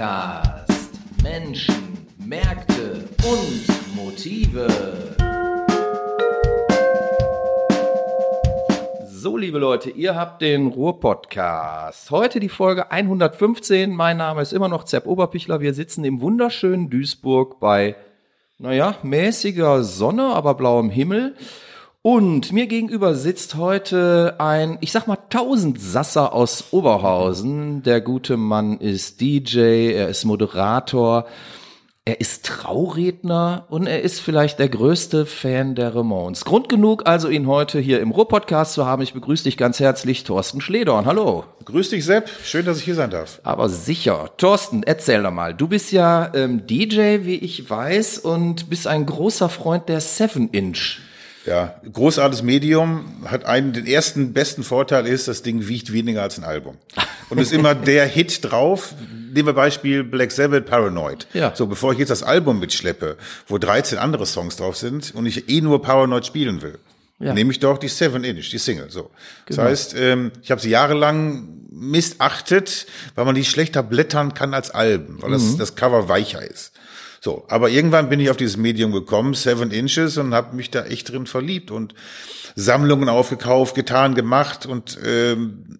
Podcast. Menschen, Märkte und Motive. So, liebe Leute, ihr habt den Ruhr-Podcast. Heute die Folge 115. Mein Name ist immer noch Zepp Oberpichler. Wir sitzen im wunderschönen Duisburg bei, naja, mäßiger Sonne, aber blauem Himmel. Und mir gegenüber sitzt heute ein, ich sag mal, Tausendsasser aus Oberhausen. Der gute Mann ist DJ, er ist Moderator, er ist Trauredner und er ist vielleicht der größte Fan der Ramones. Grund genug also, ihn heute hier im Ruhr-Podcast zu haben. Ich begrüße dich ganz herzlich, Thorsten Schledorn. Hallo. Grüß dich, Sepp. Schön, dass ich hier sein darf. Aber sicher. Thorsten, erzähl doch mal. Du bist ja ähm, DJ, wie ich weiß, und bist ein großer Freund der Seven Inch. Ja, großartiges Medium, hat einen, den ersten besten Vorteil ist, das Ding wiegt weniger als ein Album. Und ist immer der Hit drauf. Nehmen wir Beispiel Black Sabbath Paranoid. Ja. So, bevor ich jetzt das Album mitschleppe, wo 13 andere Songs drauf sind und ich eh nur Paranoid spielen will, Ja. nehme ich doch die Seven Inch, die Single. So. Das Genau. heißt, ähm, ich habe sie jahrelang missachtet, weil man die schlechter blättern kann als Alben, weil Mhm. das, das Cover weicher ist. So, aber irgendwann bin ich auf dieses Medium gekommen, Seven Inches, und habe mich da echt drin verliebt und Sammlungen aufgekauft, getan, gemacht und ähm,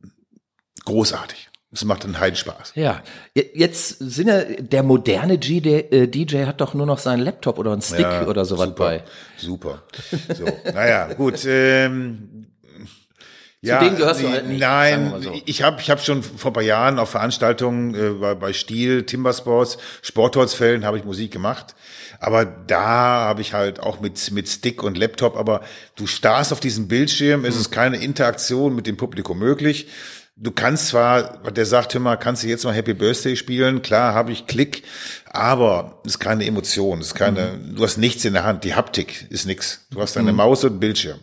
großartig. Es macht einen Heidenspaß. Ja, jetzt sind ja, der moderne G äh, DJ hat doch nur noch seinen Laptop oder einen Stick Ja, oder sowas super, bei. Super. So, naja, gut. Ähm, ja, denen gehörst du halt nicht, Nein, so. ich habe ich hab schon vor ein paar Jahren auf Veranstaltungen äh, bei, bei Stiel, Timbersports, Sportholzfällen habe ich Musik gemacht. Aber da habe ich halt auch mit, mit Stick und Laptop, aber du starrst auf diesen Bildschirm, es ist keine Interaktion mit dem Publikum möglich. Du kannst zwar, der sagt immer, kannst du jetzt mal Happy Birthday spielen? Klar, habe ich Klick, aber es ist keine Emotion, es ist keine, du hast nichts in der Hand, die Haptik ist nix. Du hast eine Maus und einen Bildschirm.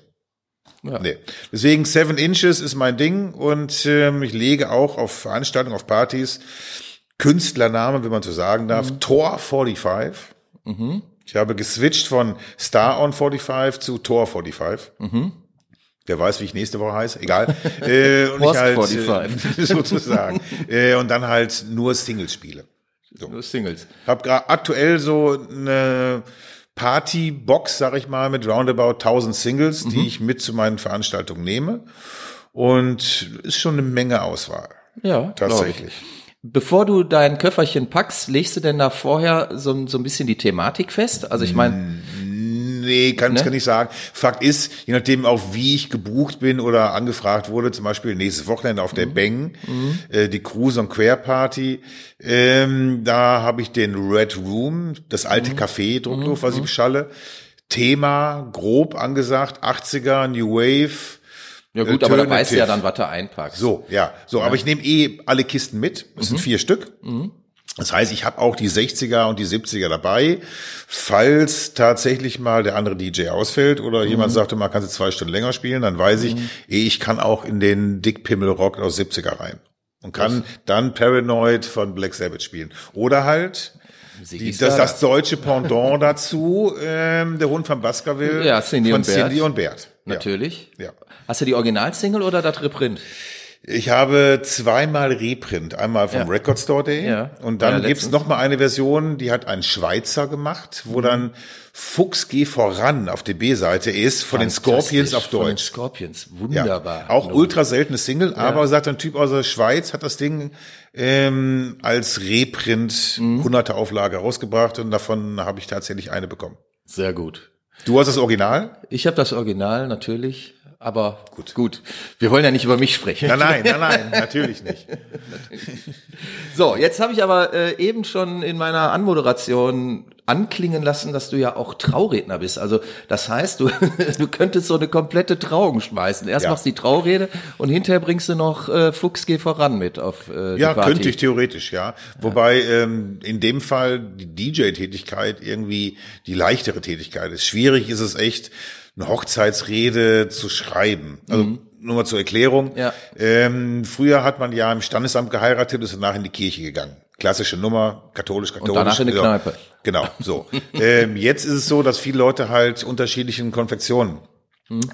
Ja. Nee. Deswegen Seven Inches ist mein Ding und ähm, ich lege auch auf Veranstaltungen, auf Partys Künstlername, wenn man so sagen darf, Tor 45. Ich habe geswitcht von Star on 45 zu Tor 45. Wer weiß, wie ich nächste Woche heiße, egal. äh, und ich halt, 45. Äh, sozusagen. äh, und dann halt nur Singles spiele. Nur Singles. Hab gerade aktuell so eine Partybox, sag ich mal, mit roundabout 1000 Singles, Mhm. die ich mit zu meinen Veranstaltungen nehme. Und ist schon eine Menge Auswahl. Ja, Tatsächlich. Ich. Bevor du dein Köfferchen packst, legst du denn da vorher so, so ein bisschen die Thematik fest? Also ich meine, Nee, kann, Ne? kann ich sagen. Fakt ist, je nachdem auch wie ich gebucht bin oder angefragt wurde, zum Beispiel nächstes Wochenende auf Mhm. der Bang, äh, die Cruise und Queer Party, ähm, da habe ich den Red Room, das alte Mhm. Café Druckluft, was ich beschalle. Thema, grob angesagt, 80er, New Wave. ja gut, aber da weißt du ja dann, was du einpackst. So, ja. So, aber ich nehme eh alle Kisten mit. Es Mhm. sind vier Stück. Das heißt, ich habe auch die 60er und die 70er dabei, falls tatsächlich mal der andere DJ ausfällt oder Mhm. jemand sagte mal, kannst du zwei Stunden länger spielen, dann weiß ich, eh, ich kann auch in den Dickpimmel Rock aus 70er rein und kann dann Paranoid von Black Sabbath spielen. Oder halt die, das, das deutsche Pendant dazu, ähm, der Hund von Baskerville Ja, Cindy von und Bert. Cindy und Bert. Natürlich. Ja. Hast du die Originalsingle oder das Reprint? Ich habe zweimal Reprint, einmal vom Ja. Record Store Day Ja. und dann Ja, gibt's letztens. noch mal eine Version, die hat ein Schweizer gemacht, wo dann Fuchs geh voran auf der B-Seite ist von den Scorpions auf Von den Deutsch. Scorpions. Ja. Wunderbar. Auch No. ultra seltene Single, aber sagt ein Typ aus der Schweiz, hat das Ding ähm, als Reprint Mhm. hunderte Auflage rausgebracht und davon habe ich tatsächlich eine bekommen. Sehr gut. Du hast das Original? Ich habe das Original natürlich, aber gut. gut. Wir wollen ja nicht über mich sprechen. Nein, nein, nein, nein, natürlich nicht. So, jetzt habe ich aber äh, eben schon in meiner Anmoderation anklingen lassen, dass du ja auch Trauredner bist. Also das heißt, du, du könntest so eine komplette Trauung schmeißen. Erst Ja. machst du die Traurede und hinterher bringst du noch äh, Fuchs geh voran mit auf äh, die Ja, Party. könnte ich theoretisch, ja. Wobei ähm, in dem Fall die DJ-Tätigkeit irgendwie die leichtere Tätigkeit ist. Schwierig ist es echt, eine Hochzeitsrede zu schreiben. Also nur mal zur Erklärung. Mhm. Ja. Ähm, früher hat man ja im Standesamt geheiratet, ist danach in die Kirche gegangen. Klassische Nummer, katholisch, katholisch. danach in ja. Kneipe. Genau, so. ähm, jetzt ist es so, dass viele Leute halt unterschiedlichen Konfektionen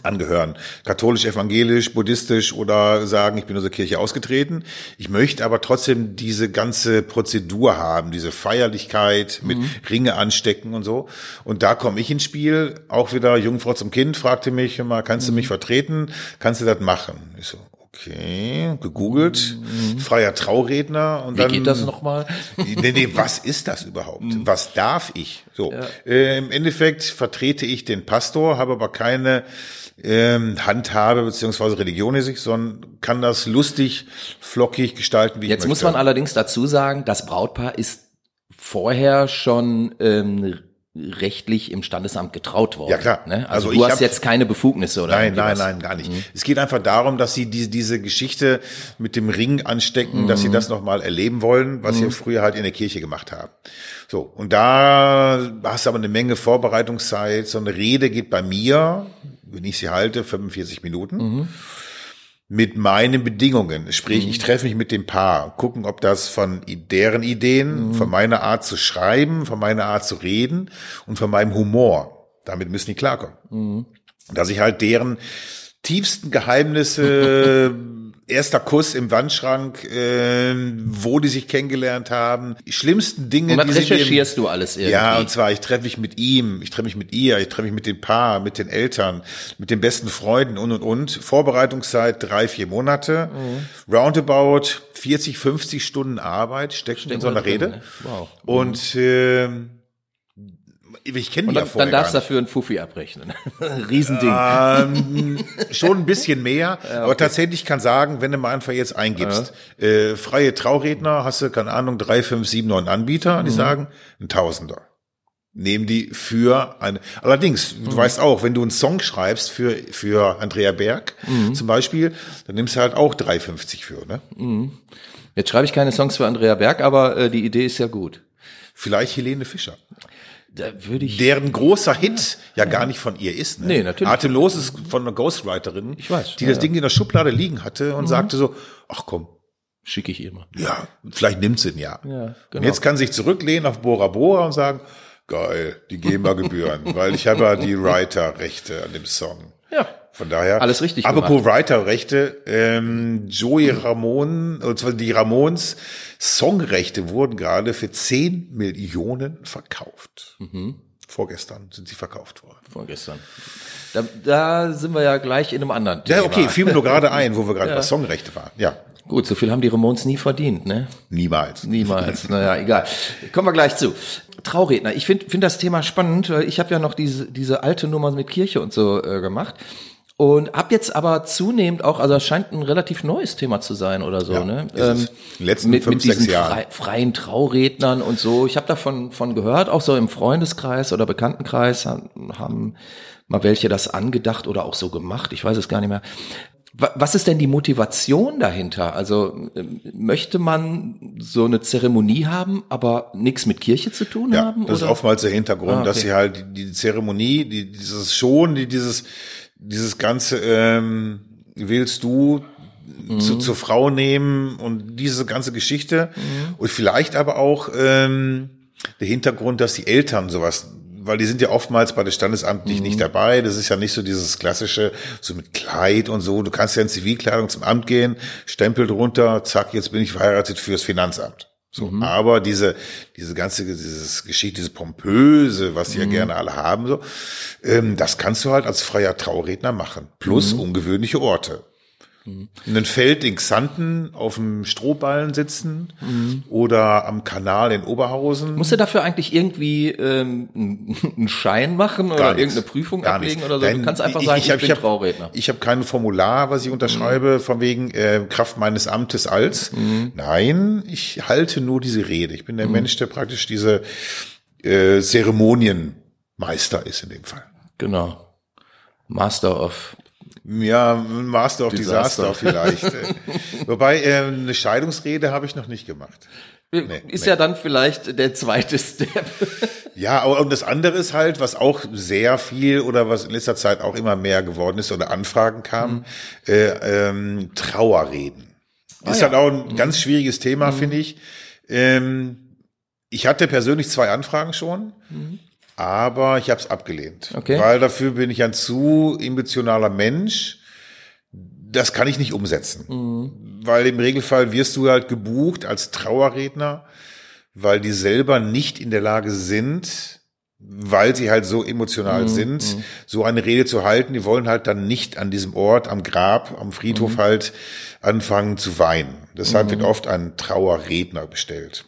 angehören. Katholisch, evangelisch, buddhistisch oder sagen, ich bin aus der Kirche ausgetreten. Ich möchte aber trotzdem diese ganze Prozedur haben, diese Feierlichkeit mit Ringe anstecken und so. Und da komme ich ins Spiel. Auch wieder Jungfrau zum Kind fragte mich immer, kannst du mich vertreten? Kannst du das machen? Ich so, Okay, gegoogelt, freier Trauredner und Wie dann. geht das nochmal? Nee, nee, was ist das überhaupt? Was darf ich? So, äh, im Endeffekt vertrete ich den Pastor, habe aber keine ähm, Handhabe beziehungsweise Religion in sich, sondern kann das lustig, flockig gestalten, wie Jetzt ich muss möchte. man allerdings dazu sagen, das Brautpaar ist vorher schon ähm, rechtlich im Standesamt getraut worden. Ja, klar. Ne? Also, Also du hast jetzt keine Befugnisse oder Nein, nein, nein, gar nicht. Es geht einfach darum, dass sie diese, diese Geschichte mit dem Ring anstecken, dass sie das nochmal erleben wollen, was sie früher halt in der Kirche gemacht haben. So, und da hast du aber eine Menge Vorbereitungszeit. So eine Rede geht bei mir, wenn ich sie halte, 45 Minuten. Mit meinen Bedingungen. Sprich, ich treffe mich mit dem Paar, gucken, ob das von deren Ideen, von meiner Art zu schreiben, von meiner Art zu reden und von meinem Humor. Damit müssen die klarkommen dass ich halt deren tiefsten Geheimnisse, erster Kuss im Wandschrank, äh, wo die sich kennengelernt haben, die schlimmsten Dinge, Und was die recherchierst du alles irgendwie? ja, und zwar, ich treffe mich mit ihm, ich treffe mich mit ihr, ich treffe mich mit dem Paar, mit den Eltern, mit den besten Freunden und, und, und. Vorbereitungszeit drei, vier Monate. Mhm. Roundabout 40, 50 Stunden Arbeit stecken in so einer drin, Rede. ne? Wow. Und ähm, ich kenne die ja dann, vorher dann darfst du dafür einen Fuffi abrechnen. Riesending. ähm, schon ein bisschen mehr, aber tatsächlich kann sagen, wenn du mal einfach jetzt eingibst, äh, freie Trauredner, hast du, keine Ahnung, drei, fünf, sieben, neun Anbieter, die sagen, ein Tausender. Nehmen die für eine, allerdings, du weißt auch, wenn du einen Song schreibst für, für Andrea Berg, zum Beispiel, dann nimmst du halt auch 3,50 für, ne? Jetzt schreibe ich keine Songs für Andrea Berg, aber äh, die Idee ist ja gut. Vielleicht Helene Fischer. Da würde ich. deren großer Hit ja gar nicht von ihr ist. Ne? Nee, natürlich. Atemlos ist von einer Ghostwriterin, Ich weiß, die ja, das ja. Ding in der Schublade liegen hatte und sagte so, ach komm, Schicke ich immer. ja, vielleicht nimmt sie Jahr. Ja, Und genau. jetzt kann sie sich zurücklehnen auf Bora Bora und sagen, geil, die GEMA-Gebühren, weil ich habe ja die Writer-Rechte an dem Song. Ja. Von daher. Alles richtig Apropos Writer-Rechte, ähm, Joey Ramon, und zwar die Ramones Songrechte wurden gerade für 10 Millionen verkauft. Mhm. Vorgestern sind sie verkauft worden. Vorgestern. Da, da sind wir ja gleich in einem anderen Thema. Ja, okay, fiel mir nur gerade ein, wo wir gerade bei Songrechte waren. Ja, Gut, so viel haben die Ramones nie verdient, ne? niemals. Niemals. naja, egal. Kommen wir gleich zu. Trauredner. Ich finde find das Thema spannend. weil Ich habe ja noch diese, diese alte Nummer mit Kirche und so äh, gemacht. Und hab jetzt aber zunehmend auch, also es scheint ein relativ neues Thema zu sein oder so, Ja, ne? ist den letzten mit, fünf, mit diesen sechs Jahren. frei, freien Traurednern und so. Ich habe davon von gehört, auch so im Freundeskreis oder Bekanntenkreis haben, mal welche das angedacht oder auch so gemacht. Ich weiß es gar nicht mehr. Wa- Was ist denn die Motivation dahinter? Also ähm, möchte man so eine Zeremonie haben, aber nichts mit Kirche zu tun Ja, haben? das ist oder? oftmals der Hintergrund, Ah, okay. dass sie halt die, die Zeremonie, die, dieses schon, die, dieses, dieses ganze, ähm, willst du Mhm. zu, zur Frau nehmen und diese ganze Geschichte Mhm. und vielleicht aber auch ähm, der Hintergrund, dass die Eltern sowas weil die sind ja oftmals bei der Standesamtlich Mhm. nicht dabei. Das ist ja nicht so dieses klassische, so mit Kleid und so. Du kannst ja in Zivilkleidung zum Amt gehen, Stempel drunter, zack, jetzt bin ich verheiratet fürs Finanzamt. So, Mhm. aber diese, diese ganze, dieses Geschichte, diese pompöse, was Mhm. die ja gerne alle haben, so, ähm, das kannst du halt als freier Trauredner machen. Plus Mhm. ungewöhnliche Orte. In einem Feld in Xanten auf dem Strohballen sitzen oder am Kanal in Oberhausen. Musst du dafür eigentlich irgendwie ähm, einen Schein machen oder Gar nichts. irgendeine Prüfung Gar ablegen nichts. oder so? Du kannst einfach sagen, ich, hab- bin hab- Trauredner. Ich habe kein Formular, was ich unterschreibe, von wegen äh, Kraft meines Amtes als. Nein, ich halte nur diese Rede. Ich bin der Mensch, der praktisch diese äh, Zeremonienmeister ist in dem Fall. Genau. Master of. Ja, Master of Disaster. Disaster, vielleicht. Äh, Wobei, äh, eine Scheidungsrede habe ich noch nicht gemacht. ist ja dann vielleicht der zweite Step. Ja, aber und das andere ist halt, was auch sehr viel oder was in letzter Zeit auch immer mehr geworden ist oder Anfragen kamen, äh, ähm, Trauerreden. ist ja. halt auch ein ganz schwieriges Thema, finde ich. Ähm, ich hatte persönlich zwei Anfragen schon. Aber ich habe es abgelehnt. Okay. Weil dafür bin ich ein zu emotionaler Mensch. Das kann ich nicht umsetzen. Mhm. Weil im Regelfall wirst du halt gebucht als Trauerredner, weil die selber nicht in der Lage sind, weil sie halt so emotional sind, so eine Rede zu halten. Die wollen halt dann nicht an diesem Ort, am Grab, am Friedhof halt anfangen zu weinen. Deshalb wird oft ein Trauerredner bestellt.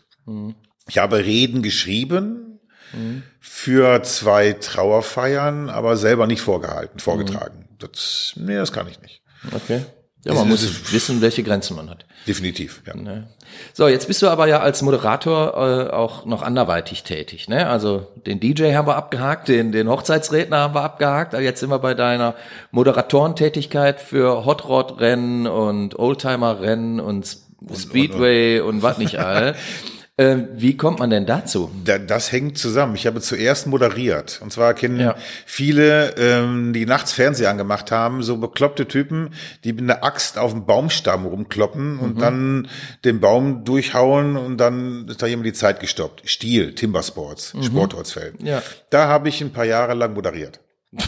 Ich habe Reden geschrieben für zwei Trauerfeiern, aber selber nicht vorgehalten, vorgetragen. Das, nee, das kann ich nicht. Okay. Ja, man muss wissen, welche Grenzen man hat. Definitiv, ja. Ne? So, jetzt bist du aber ja als Moderator äh, auch noch anderweitig tätig. Ne? Also den DJ haben wir abgehakt, den, den Hochzeitsredner haben wir abgehakt, aber jetzt sind wir bei deiner Moderatorentätigkeit für Hot Rod Rennen und Oldtimer Rennen und, Speedway und, was nicht all. ähm, wie kommt man denn dazu? Da, das hängt zusammen. Ich habe zuerst moderiert. Und zwar kennen Ja. viele, ähm, die nachts Fernseher angemacht haben, so bekloppte Typen, die mit einer Axt auf dem Baumstamm rumkloppen und dann den Baum durchhauen und dann ist da jemand die Zeit gestoppt. Stiel, Timbersports, Sportortsfeld. Ja. Da habe ich ein paar Jahre lang moderiert.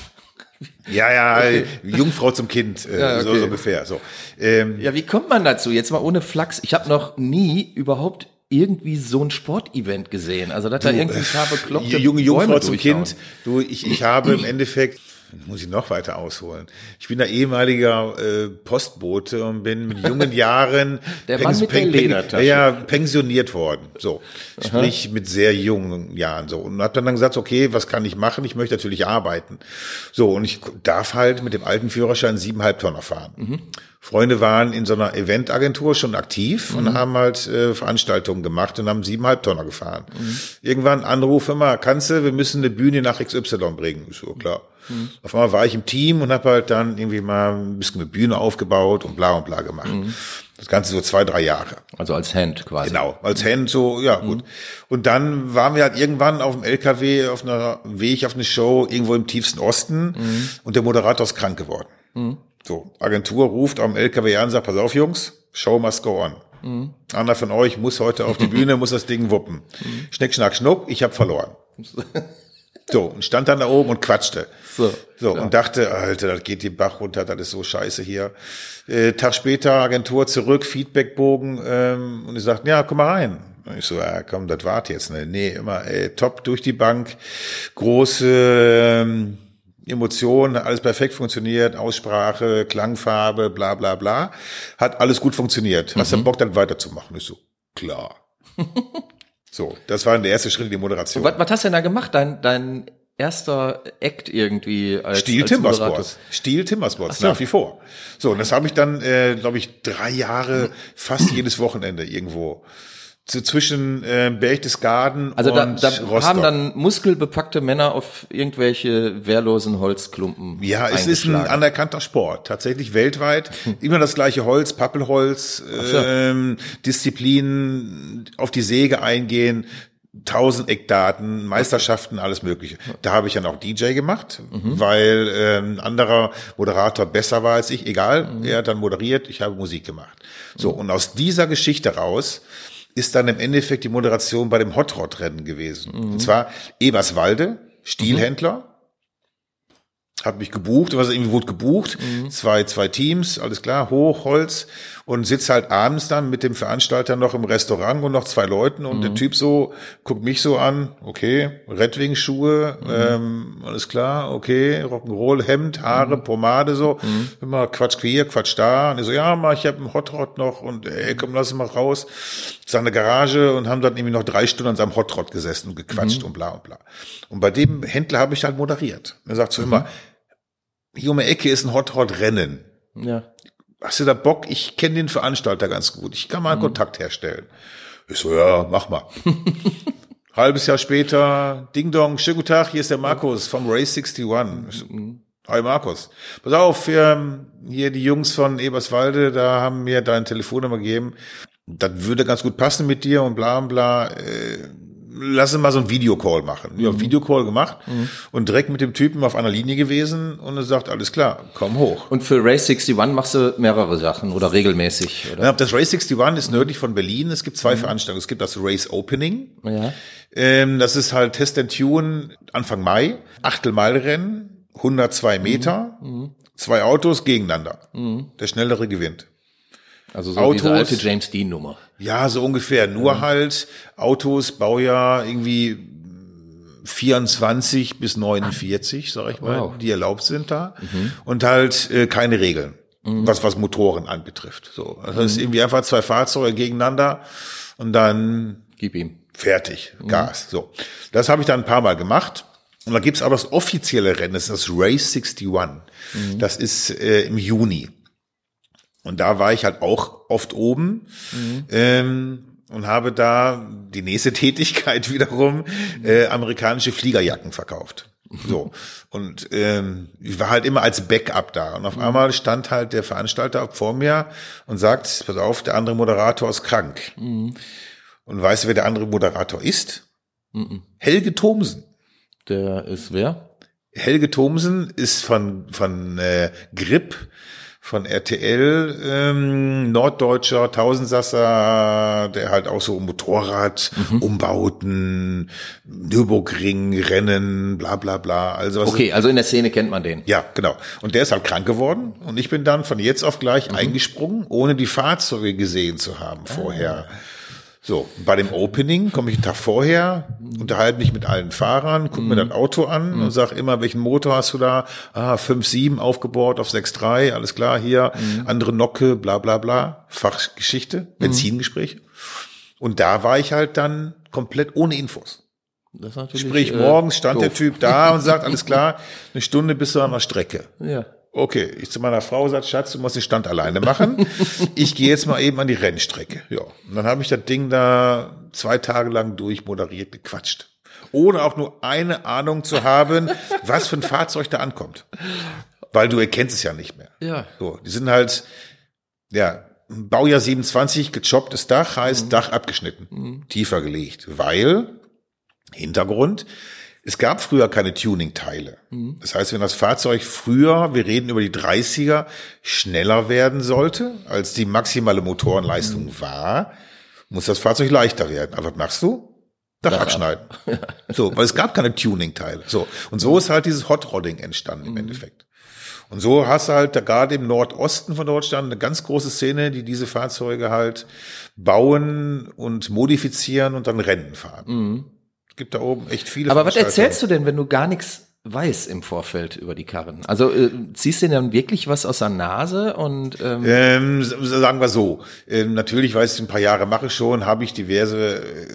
Ja, ja, Jungfrau zum Kind, äh, Ja, so, okay. so ungefähr. So. Ähm, Ja, wie kommt man dazu? Jetzt mal ohne Flachs. Ich habe noch nie überhaupt irgendwie so ein Sportevent gesehen. Also, dass da irgendwie ein paar bekloppte junge Jungfrau zum. Kind. Du, ich, ich habe im Endeffekt, muss ich noch weiter ausholen. Ich bin da ehemaliger äh, Postbote und bin mit jungen Jahren Der Mann mit der Ledertasche. ja, pensioniert worden. So, sprich mit sehr jungen Jahren so und habe dann, dann gesagt, okay, was kann ich machen? Ich möchte natürlich arbeiten. So und ich darf halt mit dem alten Führerschein siebeneinhalb Tonner fahren. Mhm. Freunde waren in so einer Eventagentur schon aktiv Mhm. und haben halt äh, Veranstaltungen gemacht und haben siebeneinhalb Tonner gefahren. Mhm. Irgendwann Anruf immer, kannst du, wir müssen eine Bühne nach XY bringen. Ich so, klar. Mhm. Auf einmal war ich im Team und habe halt dann irgendwie mal ein bisschen eine Bühne aufgebaut und bla und bla gemacht. Mhm. Das Ganze so zwei, drei Jahre. Also als Hand quasi. Genau, als Hand so, ja gut. Und dann waren wir halt irgendwann auf dem LKW auf einer Weg auf eine Show irgendwo im tiefsten Osten und der Moderator ist krank geworden. So, Agentur ruft am LKW an und sagt, pass auf Jungs, Show must go on. Einer von euch muss heute auf die Bühne, muss das Ding wuppen. Schnick, schnack, schnuck, ich habe verloren. So, und stand dann da oben und quatschte. So, So, klar. und dachte, Alter, das geht die Bach runter, das ist so scheiße hier. Äh, Tag später, Agentur zurück, Feedbackbogen, ähm, und die sagten, ja, komm mal rein. Und ich so, ja, komm, das wart jetzt, ne? Nee, immer, ey, top durch die Bank, große ähm, Emotionen, alles perfekt funktioniert, Aussprache, Klangfarbe, bla bla bla. Hat alles gut funktioniert. Hast du Bock, dann weiterzumachen? Ich so, klar. so, das war der erste Schritt in die Moderation. Was, was hast du denn da gemacht? Dein, dein erster Act irgendwie als Stil als? Timbersports. Stil Timbersports, so. nach wie vor. So, und das habe ich dann, äh, glaube ich, drei Jahre, fast jedes Wochenende irgendwo. Zu, zwischen äh, Berchtesgaden Also da, und da Rostock. haben dann muskelbepackte Männer auf irgendwelche wehrlosen Holzklumpen ja, es ist ein anerkannter Sport, tatsächlich weltweit. Immer das gleiche Holz, Pappelholz, so. ähm, Disziplinen, auf die Säge eingehen, tausend Eckdaten, Meisterschaften, alles Mögliche. Da habe ich dann auch DJ gemacht, Mhm. weil ähm, ein anderer Moderator besser war als ich. Egal, Mhm. er hat dann moderiert, ich habe Musik gemacht. So, und aus dieser Geschichte raus ist dann im Endeffekt die Moderation bei dem Hot Rod Rennen gewesen. Mhm. Und zwar Eberswalde, Stielhändler, hat mich gebucht, was irgendwie wurde gebucht, zwei, zwei Teams, alles klar, hoch, Holz und sitz halt abends dann mit dem Veranstalter noch im Restaurant und noch zwei Leuten und der Typ so, guckt mich so an, okay, Rettwing-Schuhe, ähm, alles klar, okay, Rock'n'Roll, Hemd, Haare, Pomade so, immer Quatsch hier, Quatsch da. Und ich so, ja, mal, ich habe einen Hot Rod noch und ey, komm, lass ihn mal raus, seine Garage und haben dann irgendwie noch drei Stunden an seinem Hot Rod gesessen und gequatscht und bla und bla. Und bei dem Händler habe ich halt moderiert. Er sagt so immer, hier um die Ecke ist ein Hot Rod Rennen. ja. Hast du da Bock? Ich kenne den Veranstalter ganz gut. Ich kann mal einen Kontakt herstellen. Ich so, ja, mach mal. Halbes Jahr später, Ding Dong, schönen guten Tag, hier ist der Markus vom Race 61. Ich so, Hi Markus. Pass auf, wir, hier die Jungs von Eberswalde, da haben mir deine Telefonnummer gegeben. Das würde ganz gut passen mit dir und bla bla. Äh, lass uns mal so ein Videocall machen. Ja, Mhm. Videocall gemacht und direkt mit dem Typen auf einer Linie gewesen und er sagt, alles klar, komm hoch. Und für Race 61 machst du mehrere Sachen oder regelmäßig, oder? Ja, das Race 61 ist nördlich von Berlin. Es gibt zwei Veranstaltungen. Es gibt das Race Opening. Ja. Ähm, das ist halt Test and Tune Anfang Mai. Achtelmeilrennen, 102 Meter, zwei Autos gegeneinander. Der Schnellere gewinnt. Also so Autos. diese alte James Dean Nummer. Ja, so ungefähr. Nur halt Autos, Baujahr irgendwie 24 bis 49, sag ich mal, Wow. die erlaubt sind da. Und halt äh, keine Regeln, was, was Motoren anbetrifft. So. Das heißt irgendwie einfach zwei Fahrzeuge gegeneinander und dann Gib ihm. fertig, Gas. So. Das habe ich dann ein paar Mal gemacht. Und da gibt's auch das offizielle Rennen, das ist das Race 61. Das ist äh, im Juni. Und da war ich halt auch oft oben ähm, und habe da die nächste Tätigkeit wiederum äh, amerikanische Fliegerjacken verkauft. So. Und ähm, ich war halt immer als Backup da. Und auf einmal stand halt der Veranstalter vor mir und sagt, pass auf, der andere Moderator ist krank. Und weißt du, wer der andere Moderator ist? Helge Thomsen. Der ist wer? Helge Thomsen ist von, von äh, Grip, von RTL, ähm, norddeutscher Tausendsasser, der halt auch so Motorrad, Umbauten, Nürburgring, Rennen, bla bla bla. Also was Okay, also in der Szene kennt man den. ja, genau. Und der ist halt krank geworden und ich bin dann von jetzt auf gleich eingesprungen, ohne die Fahrzeuge gesehen zu haben vorher. So, bei dem Opening komme ich einen Tag vorher, unterhalte mich mit allen Fahrern, gucke mir das Auto an und sag immer, welchen Motor hast du da? Ah, 5.7 aufgebaut auf 6.3, alles klar, hier, andere Nocke, bla bla bla, Fachgeschichte, Benzingespräch. Und da war ich halt dann komplett ohne Infos. Das natürlich, Sprich, äh, morgens stand der doof. Typ da und sagt, alles klar, eine Stunde bist du an der Strecke. Ja. Okay, ich zu meiner Frau sagt, Schatz, du musst den Stand alleine machen. Ich gehe jetzt mal eben an die Rennstrecke. Ja, und dann habe ich das Ding da zwei Tage lang durchmoderiert, gequatscht. Ohne auch nur eine Ahnung zu haben, was für ein Fahrzeug da ankommt. Weil du erkennst es ja nicht mehr. Ja. So, die sind halt, ja, Baujahr 27, gechopptes Dach, heißt Dach abgeschnitten, tiefer gelegt, weil, Hintergrund, es gab früher keine Tuning-Teile. Das heißt, wenn das Fahrzeug früher, wir reden über die 30er, schneller werden sollte, als die maximale Motorenleistung war, muss das Fahrzeug leichter werden. Aber was machst du? Dach abschneiden. So, weil es gab keine Tuning-Teile. So. Und so ist halt dieses Hot Rodding entstanden im Endeffekt. Und so hast du halt da gerade im Nordosten von Deutschland eine ganz große Szene, die diese Fahrzeuge halt bauen und modifizieren und dann Rennen fahren. Es gibt da oben echt viele Aber was erzählst du denn, wenn du gar nichts weißt im Vorfeld über die Karren? Also äh, ziehst du denn dann wirklich was aus der Nase und ähm, Ähm, sagen wir so. Ähm, natürlich, weil ich ein paar Jahre mache schon, habe ich diverse äh,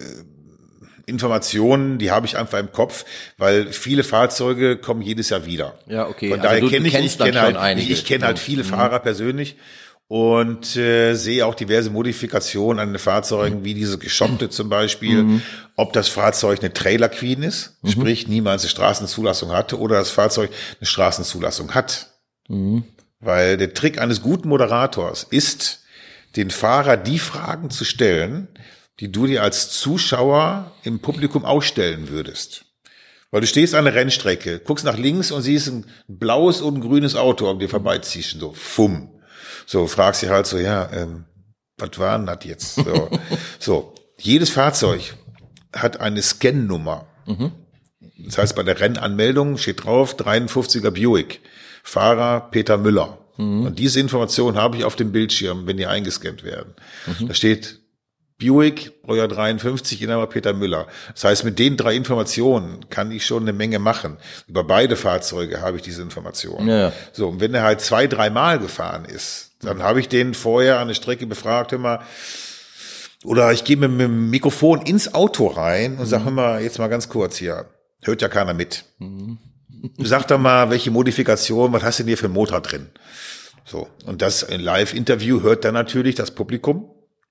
Informationen, die habe ich einfach im Kopf, weil viele Fahrzeuge kommen jedes Jahr wieder. Ja, okay. Von Also daher kenne ich, kennst ich kenne halt, einige. Mhm. ich, ich kenne halt viele Fahrer persönlich und äh, sehe auch diverse Modifikationen an den Fahrzeugen, Mhm. wie diese geschoppte zum Beispiel, ob das Fahrzeug eine Trailer Queen ist, Mhm. sprich niemals eine Straßenzulassung hatte, oder das Fahrzeug eine Straßenzulassung hat. Mhm. Weil der Trick eines guten Moderators ist, den Fahrer die Fragen zu stellen, die du dir als Zuschauer im Publikum ausstellen würdest. Weil du stehst an der Rennstrecke, guckst nach links und siehst ein blaues und ein grünes Auto an dir vorbeiziehen, so, fumm. So, fragst dich halt so, ja, ähm, was war denn das jetzt? So, so, jedes Fahrzeug hat eine Scan-Nummer. Das heißt, bei der Rennanmeldung steht drauf 53er Buick, Fahrer Peter Müller. Und diese Information habe ich auf dem Bildschirm, wenn die eingescannt werden. Da steht Buick, Baujahr 53, Inhaber Peter Müller. Das heißt, mit den drei Informationen kann ich schon eine Menge machen. Über beide Fahrzeuge habe ich diese Informationen. Ja. So, und wenn er halt zwei, dreimal gefahren ist, dann habe ich den vorher an der Strecke befragt, hör mal, oder ich gehe mit, dem Mikrofon ins Auto rein und sage immer, jetzt mal ganz kurz hier, hört ja keiner mit. Sag doch mal, welche Modifikation, was hast du denn hier für einen Motor drin? So, und das ein Live-Interview hört dann natürlich das Publikum.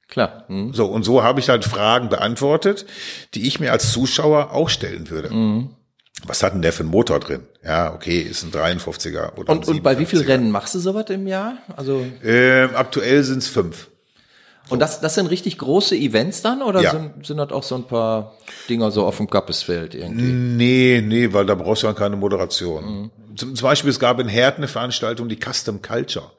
klar. Mhm. So, und so habe ich halt Fragen beantwortet, die ich mir als Zuschauer auch stellen würde. Was hat denn der für einen Motor drin? Ja, okay, ist ein 53er oder Und, ein und bei wie vielen 57er. Rennen machst du sowas im Jahr? Also Ähm, aktuell sind es fünf. Und das, das sind richtig große Events dann oder Ja. sind, sind das auch so ein paar Dinger so auf dem Kappesfeld irgendwie? Nee, nee, weil da brauchst du dann keine Moderation. Zum, zum Beispiel, es gab in Herten eine Veranstaltung, die Custom Culture.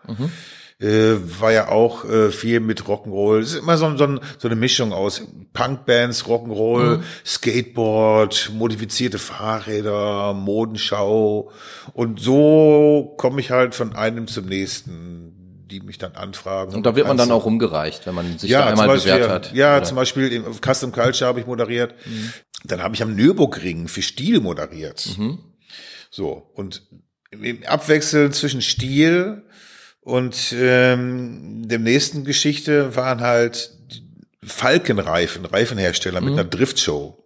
Äh, war ja auch äh, viel mit Rock'n'Roll. Es ist immer so, so, so eine Mischung aus Punkbands, Rock'n'Roll, Skateboard, modifizierte Fahrräder, Modenschau. Und so komme ich halt von einem zum nächsten, die mich dann anfragen. Und da wird man dann auch rumgereicht, wenn man sich ja, da einmal Beispiel, bewährt hat. Ja, oder? zum Beispiel im Custom Culture habe ich moderiert. Dann habe ich am Nürburgring für Stil moderiert. So, und im Abwechseln zwischen Stil und ähm, dem nächsten Geschichte waren halt Falkenreifen, Reifenhersteller mit einer Driftshow.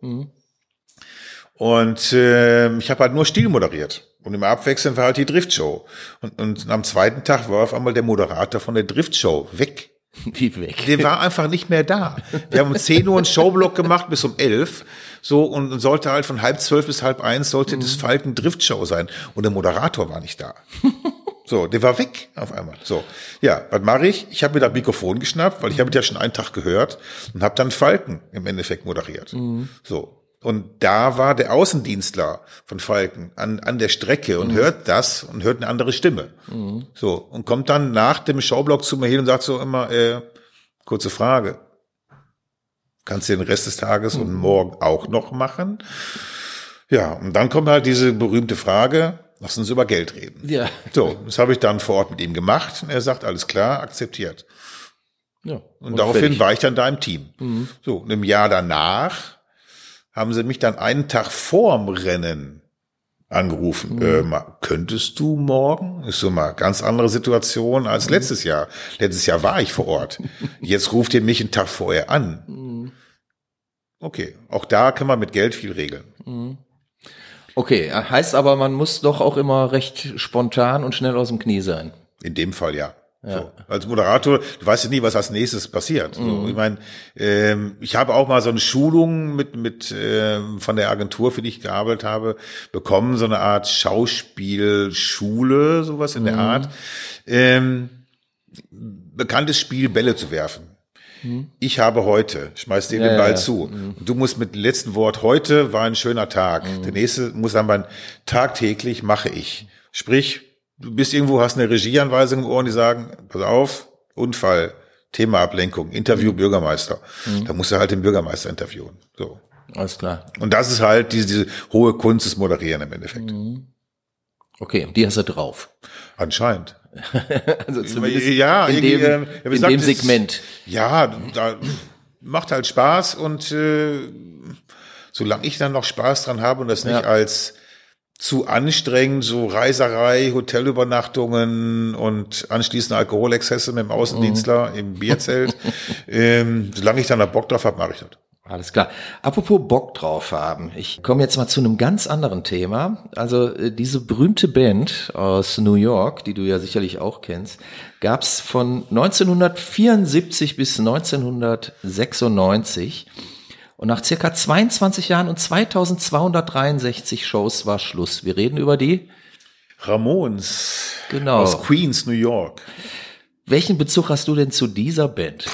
Und ähm, ich habe halt nur Stil moderiert. Und im Abwechseln war halt die Driftshow. Und, und am zweiten Tag war auf einmal der Moderator von der Driftshow weg. Wie weg. Der war einfach nicht mehr da. Wir haben um 10 Uhr einen Showblock gemacht bis um 11. So, und sollte halt von halb zwölf bis halb eins sollte das Falken Driftshow sein. Und der Moderator war nicht da. So, der war weg auf einmal. So, ja, was mache ich? Ich habe mir das Mikrofon geschnappt, weil ich habe ja schon einen Tag gehört und habe dann Falken im Endeffekt moderiert. So. Und da war der Außendienstler von Falken an, an der Strecke und hört das und hört eine andere Stimme. So, und kommt dann nach dem Showblock zu mir hin und sagt so immer, äh, kurze Frage. Kannst du den Rest des Tages und morgen auch noch machen? Ja, und dann kommt halt diese berühmte Frage, lass uns über Geld reden. Ja. So, das habe ich dann vor Ort mit ihm gemacht und er sagt, alles klar, akzeptiert. ja. Und, daraufhin fertig. war ich dann da im Team. So, und im Jahr danach haben sie mich dann einen Tag vorm Rennen angerufen. Äh, mal, könntest du morgen? Ist so mal ganz andere Situation als letztes Jahr. Letztes Jahr war ich vor Ort. Jetzt ruft ihr mich einen Tag vorher an. Okay, auch da kann man mit Geld viel regeln. Okay, heißt aber, man muss doch auch immer recht spontan und schnell aus dem Knie sein. In dem Fall ja. So. Als Moderator, du weißt ja nie, was als nächstes passiert. So, ich meine, ähm, ich habe auch mal so eine Schulung mit mit ähm, von der Agentur, für die ich gearbeitet habe, bekommen, so eine Art Schauspielschule, sowas in der Art. Ähm, bekanntes Spiel, Bälle zu werfen. Ich habe heute, schmeiß dir Ja, den Ball ja. zu. Und du musst mit dem letzten Wort, heute war ein schöner Tag. Der nächste muss dann beim tagtäglich mache ich. Sprich, du bist irgendwo, hast eine Regieanweisung im Ohr und die sagen, pass auf, Unfall, Thema Ablenkung, Interview Bürgermeister. Da musst du halt den Bürgermeister interviewen. So. Alles klar. Und das ist halt diese, diese hohe Kunst des Moderieren im Endeffekt. Okay, und die hast du drauf. Anscheinend. Also ja, in dem, ähm, ja, in gesagt, dem Segment. Ja, da macht halt Spaß und äh, solange ich dann noch Spaß dran habe und das nicht Ja. als zu anstrengend, so Reiserei, Hotelübernachtungen und anschließend Alkoholexzesse mit dem Außendienstler im Bierzelt, ähm, solange ich dann noch Bock drauf habe, mache ich das. Alles klar. Apropos Bock drauf haben. Ich komme jetzt mal zu einem ganz anderen Thema. Also äh, diese berühmte Band aus New York, die du ja sicherlich auch kennst, gab's von 1974 bis 1996. Und nach circa 22 Jahren und 2263 Shows war Schluss. Wir reden über die. Ramones Genau. aus Queens, New York. Welchen Bezug hast du denn zu dieser Band?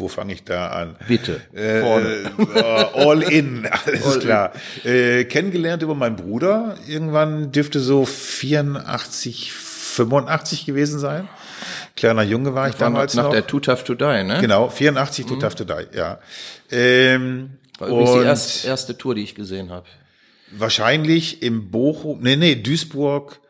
Wo fange ich da an? Bitte. Äh, Vorne. äh, all in, alles klar. Äh, kennengelernt über meinen Bruder. Irgendwann dürfte so 84, 85 gewesen sein. Kleiner Junge war ich War damals nach noch. der Too Tough to Die, ne? genau, 84 Too Tough to Die, ja. Ähm, War übrigens die und erste, erste Tour, die ich gesehen habe. wahrscheinlich im Bochum, nee, nee, Duisburg.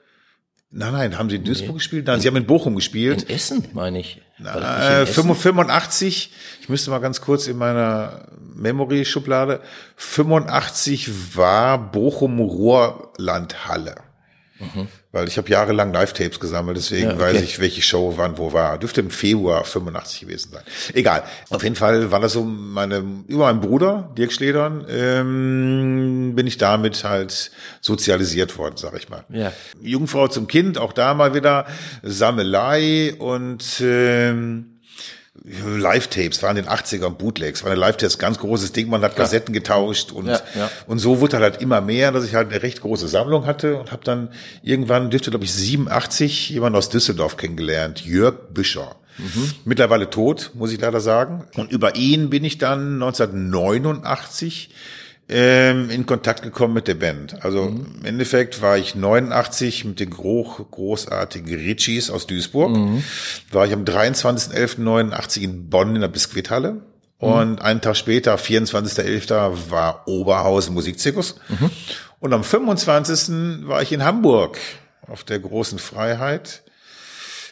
Nein, nein, haben sie in Duisburg gespielt? Nein, sie haben in Bochum gespielt. In Essen, meine ich. Nicht Äh, in Essen? 85, ich müsste mal ganz kurz in meiner Memory-Schublade, 85 war Bochum Ruhrlandhalle. Weil ich habe jahrelang Live-Tapes gesammelt, deswegen Ja, okay. weiß ich, welche Show wann wo war. Dürfte im Februar 85 gewesen sein. Egal. Auf jeden Fall war das so meine, über meinen Bruder, Dirk Schledern, ähm, bin ich damit halt sozialisiert worden, sag ich mal. Ja. Jungfrau zum Kind, auch da mal wieder Sammelei und ähm, Live-Tapes waren in den 80ern, Bootlegs, war eine Live-Tapes, ganz großes Ding, man hat Kassetten getauscht und, Ja, ja. und so wurde halt immer mehr, dass ich halt eine recht große Sammlung hatte und habe dann irgendwann, dürfte glaube ich 87, jemand aus Düsseldorf kennengelernt, Jörg Büscher. Mittlerweile tot, muss ich leider sagen. Und über ihn bin ich dann 1989 ähm, in Kontakt gekommen mit der Band. Also im Endeffekt war ich 89 mit den groß, großartigen Ritchies aus Duisburg. War ich am 23.11.89 in Bonn in der Biskuithalle. Und einen Tag später, 24.11., war Oberhausen Musikzirkus. Und am 25. war ich in Hamburg auf der großen Freiheit.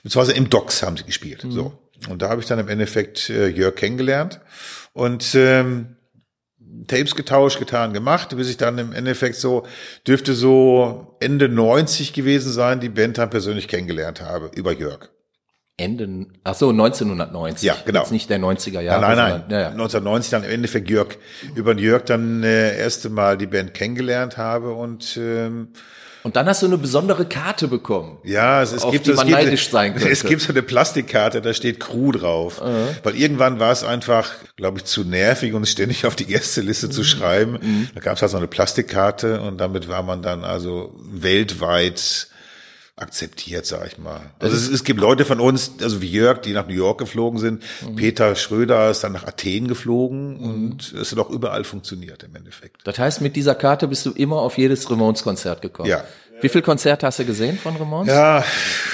Beziehungsweise im Docks haben sie gespielt. So. Und da habe ich dann im Endeffekt äh, Jörg kennengelernt. Und ähm, Tapes getauscht, getan, gemacht, bis ich dann im Endeffekt so, dürfte so Ende 90 gewesen sein, die Band dann persönlich kennengelernt habe, über Jörg. Ende, ach so, 1990. Ja, genau. Jetzt nicht der 90er Jahre. nein, nein, sondern- Ja, ja. 1990 dann im Endeffekt Jörg, über Jörg dann äh, erste Mal die Band kennengelernt habe und ähm, Und dann hast du eine besondere Karte bekommen. Ja, es, es Auf gibt die es man gibt, neidisch sein könnte. Es gibt so eine Plastikkarte, da steht Crew drauf. Weil irgendwann war es einfach, glaube ich, zu nervig, uns ständig auf die Gästeliste Mhm. zu schreiben. Da gab es halt so eine Plastikkarte und damit war man dann also weltweit akzeptiert, sag ich mal. Also es, es gibt Leute von uns, also wie Jörg, die nach New York geflogen sind. Mhm. Peter Schröder ist dann nach Athen geflogen und es hat auch überall funktioniert im Endeffekt. Das heißt, mit dieser Karte bist du immer auf jedes Ramones-Konzert gekommen. Ja. Wie viel Konzerte hast du gesehen von Ramones? Ja,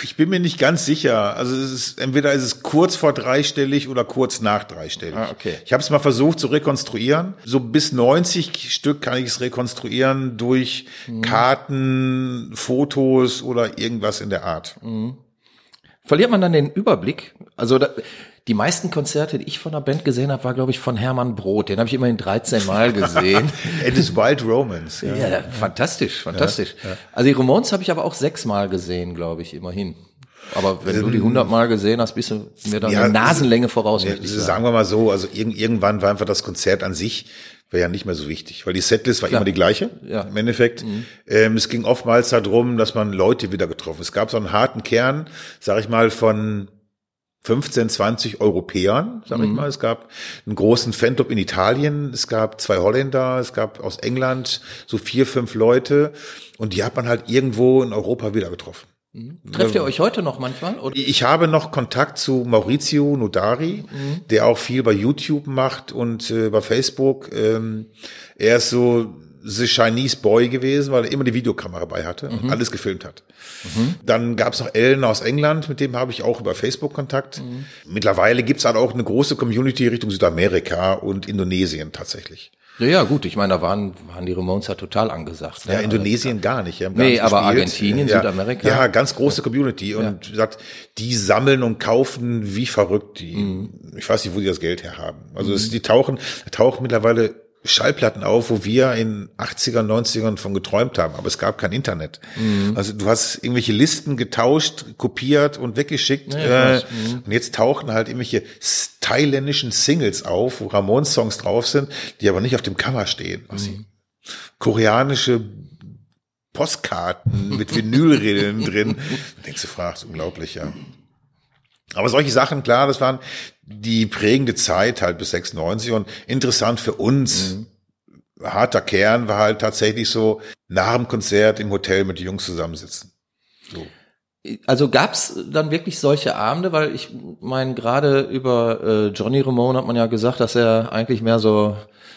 ich bin mir nicht ganz sicher. Also es ist, entweder ist es kurz vor dreistellig oder kurz nach dreistellig. Ah, okay. Ich habe es mal versucht zu rekonstruieren. So bis 90 Stück kann ich es rekonstruieren durch Mhm. Karten, Fotos oder irgendwas in der Art. Verliert man dann den Überblick? Also da, die meisten Konzerte, die ich von der Band gesehen habe, war, glaube ich, von Hermann Brot. Den habe ich immerhin 13 Mal gesehen. It is Wild Romance. Ja. ja, fantastisch, fantastisch. Also die Ramones habe ich aber auch sechs Mal gesehen, glaube ich, immerhin. Aber wenn du die 100 Mal gesehen hast, bist du mir dann Ähm, Ja, eine Nasenlänge voraus, Ja, also sagen. wir mal so, also irg irgendwann war einfach das Konzert an sich wäre ja nicht mehr so wichtig, weil die Setlist war immer die gleiche Ja. Mhm. im Endeffekt. Ähm, es ging oftmals darum, dass man Leute wieder getroffen. Es gab so einen harten Kern, sag ich mal, von 15, 20 Europäern, sag Mhm. ich mal. Es gab einen großen Fanclub in Italien, es gab zwei Holländer, es gab aus England so vier, fünf Leute und die hat man halt irgendwo in Europa wieder getroffen. Trefft ihr euch heute noch manchmal? Oder? Ich habe noch Kontakt zu Maurizio Nodari, der auch viel bei YouTube macht und äh, bei Facebook. Ähm, er ist so The Chinese Boy gewesen, weil er immer die Videokamera bei hatte und alles gefilmt hat. Dann gab es noch Ellen aus England, mit dem habe ich auch über Facebook Kontakt. Mittlerweile gibt es halt auch eine große Community Richtung Südamerika und Indonesien tatsächlich. Ja, ja, gut. Ich meine, da waren, waren die Ramones ja total angesagt. ne? Ja, Indonesien gar nicht. Gar Nee, aber gespielt. Argentinien, ja, Südamerika. Ja, ganz große Community. Und wie gesagt, die sammeln und kaufen wie verrückt. Die, Mhm. Ich weiß nicht, wo die das Geld her haben. Also es, die tauchen, tauchen mittlerweile Schallplatten auf, wo wir in 80ern, 90ern von geträumt haben, aber es gab kein Internet. Mhm. Also du hast irgendwelche Listen getauscht, kopiert und weggeschickt. äh, Mhm. Und jetzt tauchen halt irgendwelche thailändischen Singles auf, wo Ramones-Songs drauf sind, die aber nicht auf dem Cover stehen. Mhm. koreanische Postkarten mit Vinylrillen drin. Denkst du, fragst, unglaublich, ja. Aber solche Sachen, klar, das waren die prägende Zeit halt bis 96 und interessant für uns. Harter Kern war halt tatsächlich so nach dem Konzert im Hotel mit den Jungs zusammensitzen. So. Also gab's dann wirklich solche Abende, weil ich meine, gerade über äh, Johnny Ramone hat man ja gesagt, dass er eigentlich mehr so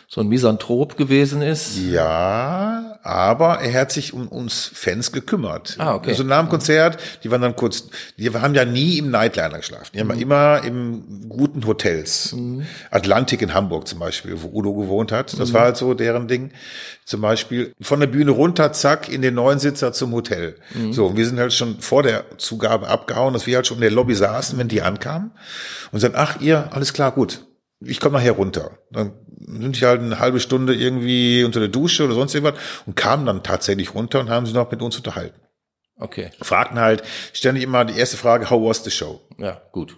so ein Misanthrop gewesen ist. Ja, aber er hat sich um uns Fans gekümmert. Ah, okay. Also nach dem Konzert, die waren dann kurz, die haben ja nie im Nightliner geschlafen. Die haben Mhm. immer im guten Hotels. Atlantik in Hamburg zum Beispiel, wo Udo gewohnt hat. Mhm. Das war halt so deren Ding. Zum Beispiel von der Bühne runter, zack, in den neuen Sitzer zum Hotel. Mhm. So, und wir sind halt schon vor der Zugabe abgehauen, dass wir halt schon in der Lobby saßen, wenn die ankamen. Und sagen, ach, ihr, alles klar, gut. Ich komme nachher runter. Dann sind die halt eine halbe Stunde irgendwie unter der Dusche oder sonst irgendwas und kamen dann tatsächlich runter und haben sich noch mit uns unterhalten. Okay, Fragten halt ständig immer die erste Frage, how was the show? ja, gut.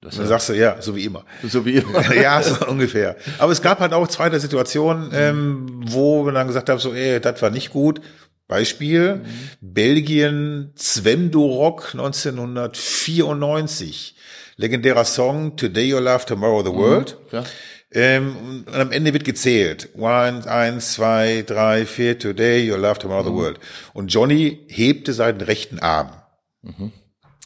Das dann sagst du, ja, so wie immer. so wie immer. ja, so ungefähr. Aber es gab halt auch zweite Situationen, ähm, wo wir dann gesagt haben, so, ey, das war nicht gut. Beispiel, Belgien, Zwemdorok 1994. Legendärer Song, Today Your Love, Tomorrow the World. Ja. Ähm, und am Ende wird gezählt. One, eins, zwei, drei, vier, today, your love, tomorrow, the world. Und Johnny hebte seinen rechten Arm.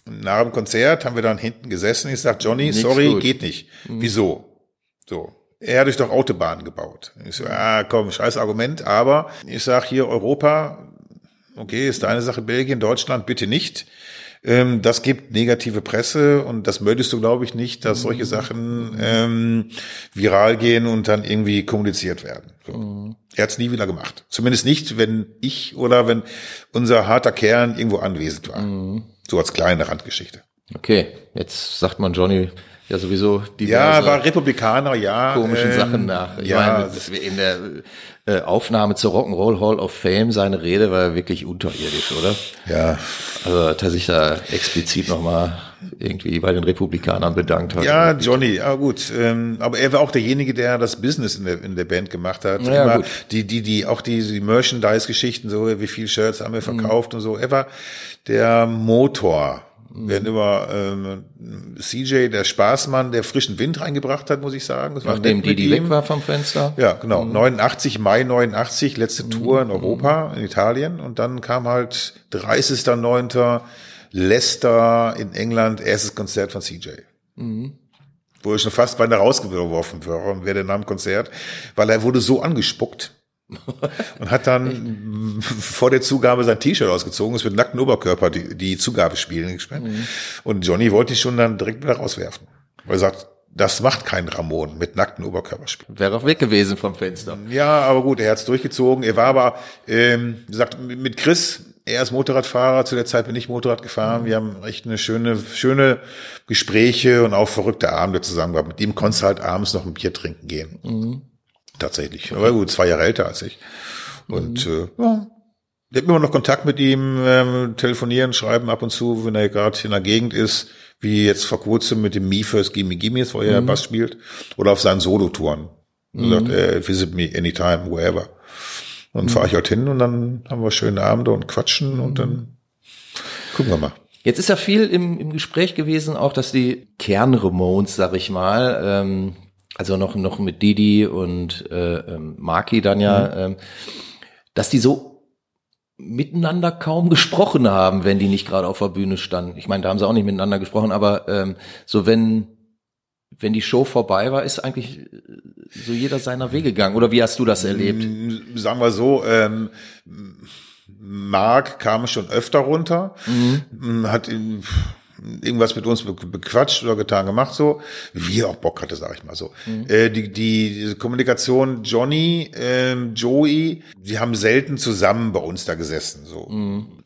nach dem Konzert haben wir dann hinten gesessen. Ich sag, Johnny, Nix sorry, gut. geht nicht. Wieso? So. Er hat euch doch Autobahnen gebaut. Ich so, ah, komm, scheiß Argument, aber ich sag hier Europa, okay, ist deine Sache, Belgien, Deutschland, bitte nicht. Ähm, das gibt negative Presse und das möchtest du, glaube ich, nicht, dass solche Sachen ähm, viral gehen und dann irgendwie kommuniziert werden. So. Er hat es nie wieder gemacht. Zumindest nicht, wenn ich oder wenn unser harter Kern irgendwo anwesend war. So als kleine Randgeschichte. Okay, jetzt sagt man Johnny ja sowieso die Ja, war Republikaner, ja. komischen ähm, Sachen nach. Ich ja, meine, in der äh, Aufnahme zur Rock'n'Roll Hall of Fame, seine Rede war ja wirklich unterirdisch, oder? ja. Also hat er sich da explizit nochmal irgendwie bei den Republikanern bedankt hat. Ja, Johnny, ja gut. Ähm, aber er war auch derjenige, der das Business in der, in der Band gemacht hat. Ja, Immer gut. die, die, die, auch die, die Merchandise-Geschichten, so wie viel Shirts haben wir verkauft und so. Er war der Motor. Mhm. Wenn über ähm, CJ, der Spaßmann, der frischen Wind reingebracht hat, muss ich sagen. Das Nachdem die, die weg war vom Fenster. Ja, genau. 89, Mai 89, letzte Tour Mhm. in Europa, in Italien. Und dann kam halt 30.09. Leicester in England, erstes Konzert von CJ. Wo ich schon fast beinahe rausgeworfen wäre, wäre der Name Konzert, weil er wurde so angespuckt. Und hat dann vor der Zugabe sein T-Shirt ausgezogen, ist mit nacktem Oberkörper die, die Zugabe spielen gespielt. Und Johnny wollte ich schon dann direkt wieder rauswerfen. Weil er sagt, das macht kein Ramon mit nacktem Oberkörper spielen. Wäre auch weg gewesen vom Fenster. Ja, aber gut, er hat's durchgezogen. Er war aber, ähm, gesagt, mit Chris, er ist Motorradfahrer, zu der Zeit bin ich Motorrad gefahren. Wir haben echt eine schöne, schöne Gespräche und auch verrückte Abende zusammen gehabt. Mit ihm konntest du halt abends noch ein Bier trinken gehen. Tatsächlich. Aber gut, zwei Jahre älter als ich. Und äh, ja, ich habe immer noch Kontakt mit ihm, ähm, telefonieren, schreiben ab und zu, wenn er gerade in der Gegend ist, wie jetzt vor kurzem mit dem Me First Gimme Gimme, wo er Bass spielt, oder auf seinen Solo-Touren. Er sagt, äh, visit me anytime, wherever. Und fahre ich halt hin und dann haben wir schöne Abende und quatschen und dann gucken wir mal. Jetzt ist ja viel im, im Gespräch gewesen, auch dass die Kern-Ramones, sag ich mal, ähm, also noch, noch mit Didi und äh, ähm, dann ja, ähm, dass die so miteinander kaum gesprochen haben, wenn die nicht gerade auf der Bühne standen. Ich meine, da haben sie auch nicht miteinander gesprochen, aber ähm, so wenn wenn die Show vorbei war, ist eigentlich äh, so jeder seiner Wege gegangen. Oder wie hast du das erlebt? Mm, Sagen wir so, ähm, Mark kam schon öfter runter, mm, hat irgendwas mit uns be- bequatscht oder getan gemacht, so wie er auch Bock hatte, sag ich mal so. Äh, die, die Kommunikation Johnny, ähm, Joey, die haben selten zusammen bei uns da gesessen. So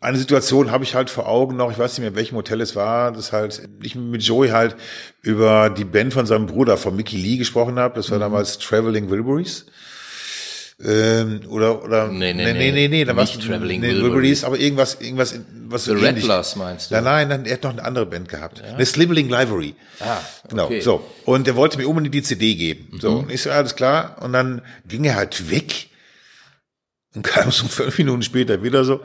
eine Situation habe ich halt vor Augen noch. Ich weiß nicht mehr, in welchem Hotel es war. Das halt ich mit Joey halt über die Band von seinem Bruder, von Mickey Lee, gesprochen habe. Das war damals Traveling Wilburys. Ähm, oder oder Nee, nee, nee nee. nee, nee da Nicht war's- Traveling nee, Wilburys. Wilburys, aber irgendwas irgendwas was The Rattlers meinst du? Nein, nein, nein, er hat noch eine andere Band gehabt. Eine Slibbling Livery. Ah, Genau, okay. Mhm. so. Und er wollte mir unbedingt die CD geben. So, und ich so, alles klar. Und dann ging er halt weg und kam so fünf Minuten später wieder so,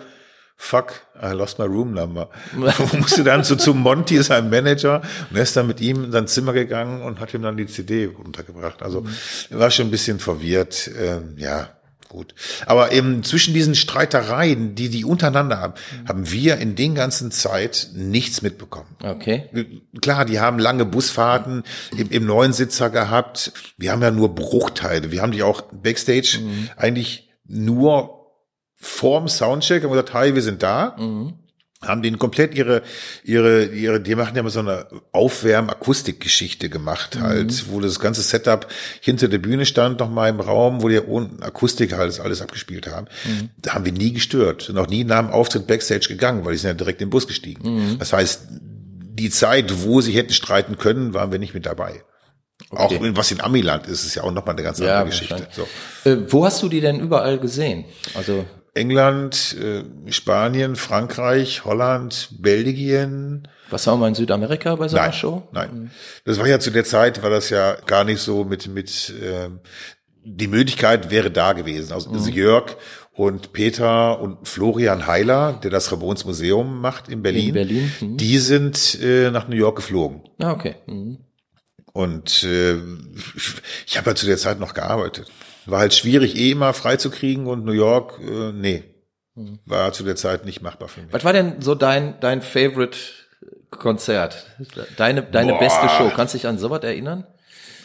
fuck, I lost my room number. und musste dann so zu Monty, seinem Manager, und er ist dann mit ihm in sein Zimmer gegangen und hat ihm dann die CD runtergebracht. Also, er war schon ein bisschen verwirrt, ähm, ja. Gut. Aber eben zwischen diesen Streitereien, die die untereinander haben, haben wir in den ganzen Zeit nichts mitbekommen. Okay. Klar, die haben lange Busfahrten im, im neuen Sitzer gehabt. Wir haben ja nur Bruchteile. Wir haben die auch backstage eigentlich nur vorm Soundcheck und gesagt, hi, wir sind da. Haben denen komplett ihre, ihre, ihre, die machen ja mal so eine Aufwärm-Akustik-Geschichte gemacht halt, wo das ganze Setup hinter der Bühne stand, noch mal im Raum, wo die ohne Akustik halt alles abgespielt haben. Da haben wir nie gestört. Auch nie nach dem Auftritt Backstage gegangen, weil die sind ja direkt in den Bus gestiegen. Das heißt, die Zeit, wo sie hätten streiten können, waren wir nicht mit dabei. Auch in- was in Amiland ist, ist ja auch nochmal eine ganz andere Ja, Geschichte. So. Äh, wo hast du die denn überall gesehen? Also England, äh, Spanien, Frankreich, Holland, Belgien. was haben wir in Südamerika bei so einer Nein, Show? nein. Das war ja zu der Zeit, war das ja gar nicht so mit, mit ähm, die Möglichkeit wäre da gewesen. Also, Mhm. Jörg und Peter und Florian Heiler, der das Ramones Museum macht in Berlin, In Berlin, mhm. die sind äh, nach New York geflogen. Ah, okay. Mhm. Und äh, ich habe ja zu der Zeit noch gearbeitet. War halt schwierig, eh immer freizukriegen und New York, äh, nee, Mhm. war zu der Zeit nicht machbar für mich. Was war denn so dein, dein Favorite Konzert? Deine, deine Boah. beste Show. Kannst du dich an sowas erinnern?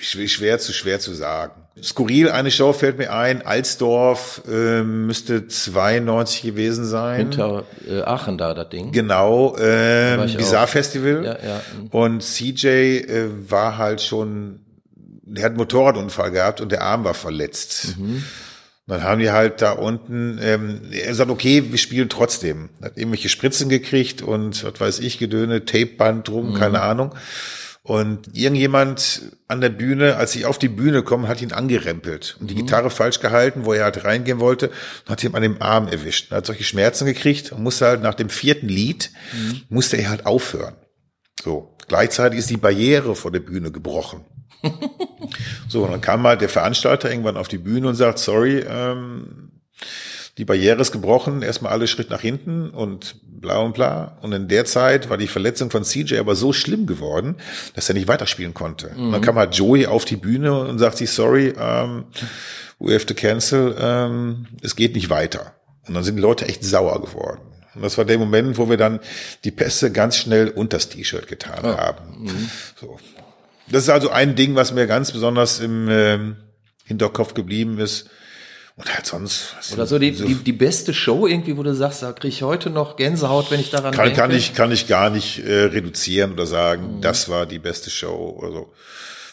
Schw- Schwer zu schwer zu sagen. Skurril, eine Show fällt mir ein. Alsdorf ähm, müsste 92 gewesen sein. Hinter äh, Aachen da, das Ding. Genau, ich Bizarre auch. Festival. Ja, ja. Und CJ äh, war halt schon, der hat einen Motorradunfall gehabt und der Arm war verletzt. Mhm. Dann haben die halt da unten, ähm, er sagt, okay, wir spielen trotzdem. Hat irgendwelche Spritzen gekriegt und was weiß ich, Gedöne, Tapeband drum, Mhm. keine Ahnung. Und irgendjemand an der Bühne, als ich auf die Bühne komme, hat ihn angerempelt und die Mhm. Gitarre falsch gehalten, wo er halt reingehen wollte, und hat ihn an dem Arm erwischt. Er hat solche Schmerzen gekriegt und musste halt nach dem vierten Lied, Mhm. musste er halt aufhören. So. Gleichzeitig ist die Barriere vor der Bühne gebrochen. so, und dann kam halt der Veranstalter irgendwann auf die Bühne und sagt, sorry, ähm, die Barriere ist gebrochen, erstmal alle Schritt nach hinten und bla und bla. Und in der Zeit war die Verletzung von CJ aber so schlimm geworden, dass er nicht weiterspielen konnte. Und dann kam halt Joey auf die Bühne und sagt sich, sorry, ähm, we have to cancel, ähm, es geht nicht weiter. Und dann sind die Leute echt sauer geworden. Und das war der Moment, wo wir dann die Pässe ganz schnell unters T-Shirt getan haben. So. Das ist also ein Ding, was mir ganz besonders im ähm, Hinterkopf geblieben ist. Und halt sonst. Oder so die, die, die beste Show irgendwie, wo du sagst, da krieg ich heute noch Gänsehaut, wenn ich daran kann, denke. kann ich kann ich gar nicht äh, reduzieren oder sagen, Mhm. das war die beste Show oder so.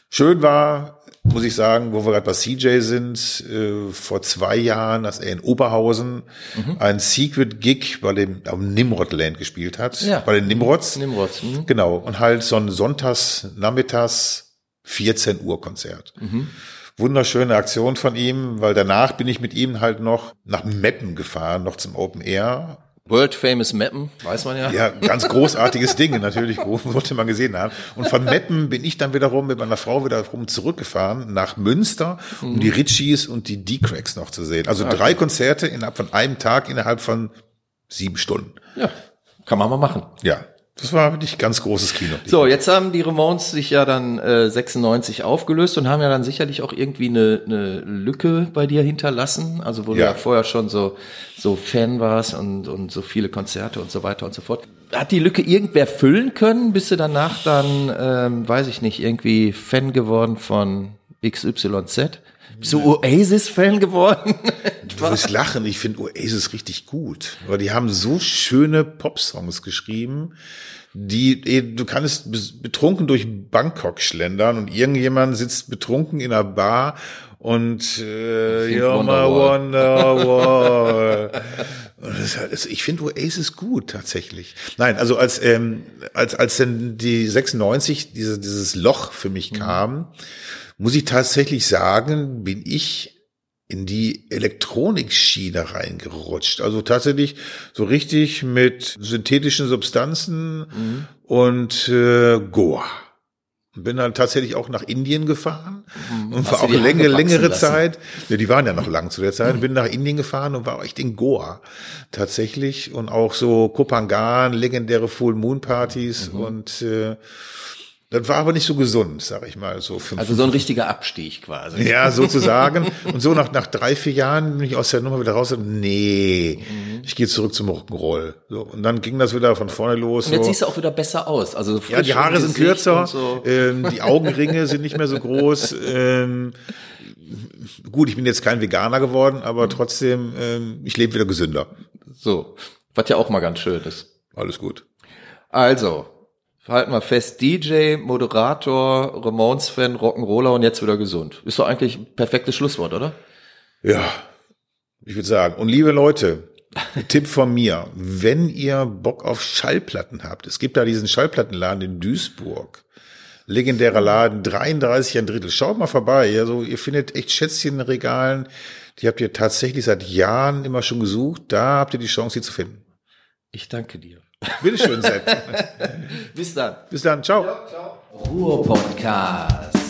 Schön war, muss ich sagen, wo wir gerade bei CJ sind, äh, vor zwei Jahren, dass er in Oberhausen Mhm. ein Secret Gig bei dem am Nimrodland gespielt hat, Ja. bei den Nimrods. Nimrods. Hm? Genau und halt so ein Sonntags Nachmittags 14 Uhr Konzert. Mhm. Wunderschöne Aktion von ihm, weil danach bin ich mit ihm halt noch nach Meppen gefahren, noch zum Open Air World Famous Mappen, weiß man ja. ja, ganz großartiges Ding, natürlich, wollte man gesehen haben. Und von Meppen bin ich dann wiederum mit meiner Frau wiederum zurückgefahren nach Münster, um die Ritchies und die D-Cracks noch zu sehen. Also drei Konzerte innerhalb von einem Tag, innerhalb von sieben Stunden. ja. Kann man mal machen. Ja, das war wirklich ganz großes Kino. So, jetzt haben die Ramones sich ja dann äh, 96 aufgelöst und haben ja dann sicherlich auch irgendwie eine, eine Lücke bei dir hinterlassen, also wo du Ja. ja vorher schon so so Fan warst und und so viele Konzerte und so weiter und so fort. Hat die Lücke irgendwer füllen können? Bist du danach dann, ähm, weiß ich nicht, irgendwie Fan geworden von XYZ? Bist du Oasis-Fan geworden? Du wirst lachen, ich finde Oasis richtig gut. Weil die haben so schöne Popsongs geschrieben, die, eh, du kannst betrunken durch Bangkok schlendern und irgendjemand sitzt betrunken in einer Bar und äh, You're my Wonderwall. Halt, ich finde Oasis gut tatsächlich. Nein, also als ähm, als als denn die 96 diese, dieses Loch für mich kam, muss ich tatsächlich sagen, bin ich in die Elektronikschiene reingerutscht. Also tatsächlich so richtig mit synthetischen Substanzen und äh, Goa. Und Bin dann tatsächlich auch nach Indien gefahren und Hast war du auch längere, längere lassen? Zeit. Ja, die waren ja noch lang zu der Zeit. Bin nach Indien gefahren und war echt in Goa tatsächlich und auch so Kopangan, legendäre Full Moon Partys Mhm. und äh, das war aber nicht so gesund, sag ich mal, so fünf Also so ein richtiger Abstieg quasi. ja, sozusagen. Und so nach, nach drei, vier Jahren bin ich aus der Nummer wieder raus und nee, Mhm. ich gehe zurück zum Rock'n'Roll. So, und dann ging das wieder von vorne los. Und jetzt so. siehst du auch wieder besser aus. Also Ja, die Haare sind kürzer, So. ähm, die Augenringe sind nicht mehr so groß. Ähm, gut, ich bin jetzt kein Veganer geworden, Mhm. aber trotzdem, ähm, ich lebe wieder gesünder. so. Was ja auch mal ganz schön ist. Alles gut. Also, halten wir fest, DJ, Moderator, Ramones-Fan, Rock'n'Roller und jetzt wieder gesund. Ist doch eigentlich ein perfektes Schlusswort, oder? Ja, ich würde sagen. Und liebe Leute, Tipp von mir, wenn ihr Bock auf Schallplatten habt, es gibt da diesen Schallplattenladen in Duisburg. Legendärer Laden, 33 ein Drittel. Schaut mal vorbei. Also ihr findet echt Schätzchen in Regalen. Die habt ihr tatsächlich seit Jahren immer schon gesucht. Da habt ihr die Chance, die zu finden. Ich danke dir. Bitteschön, Sepp. Bis dann. Bis dann. Ciao. Ruhr-Podcast.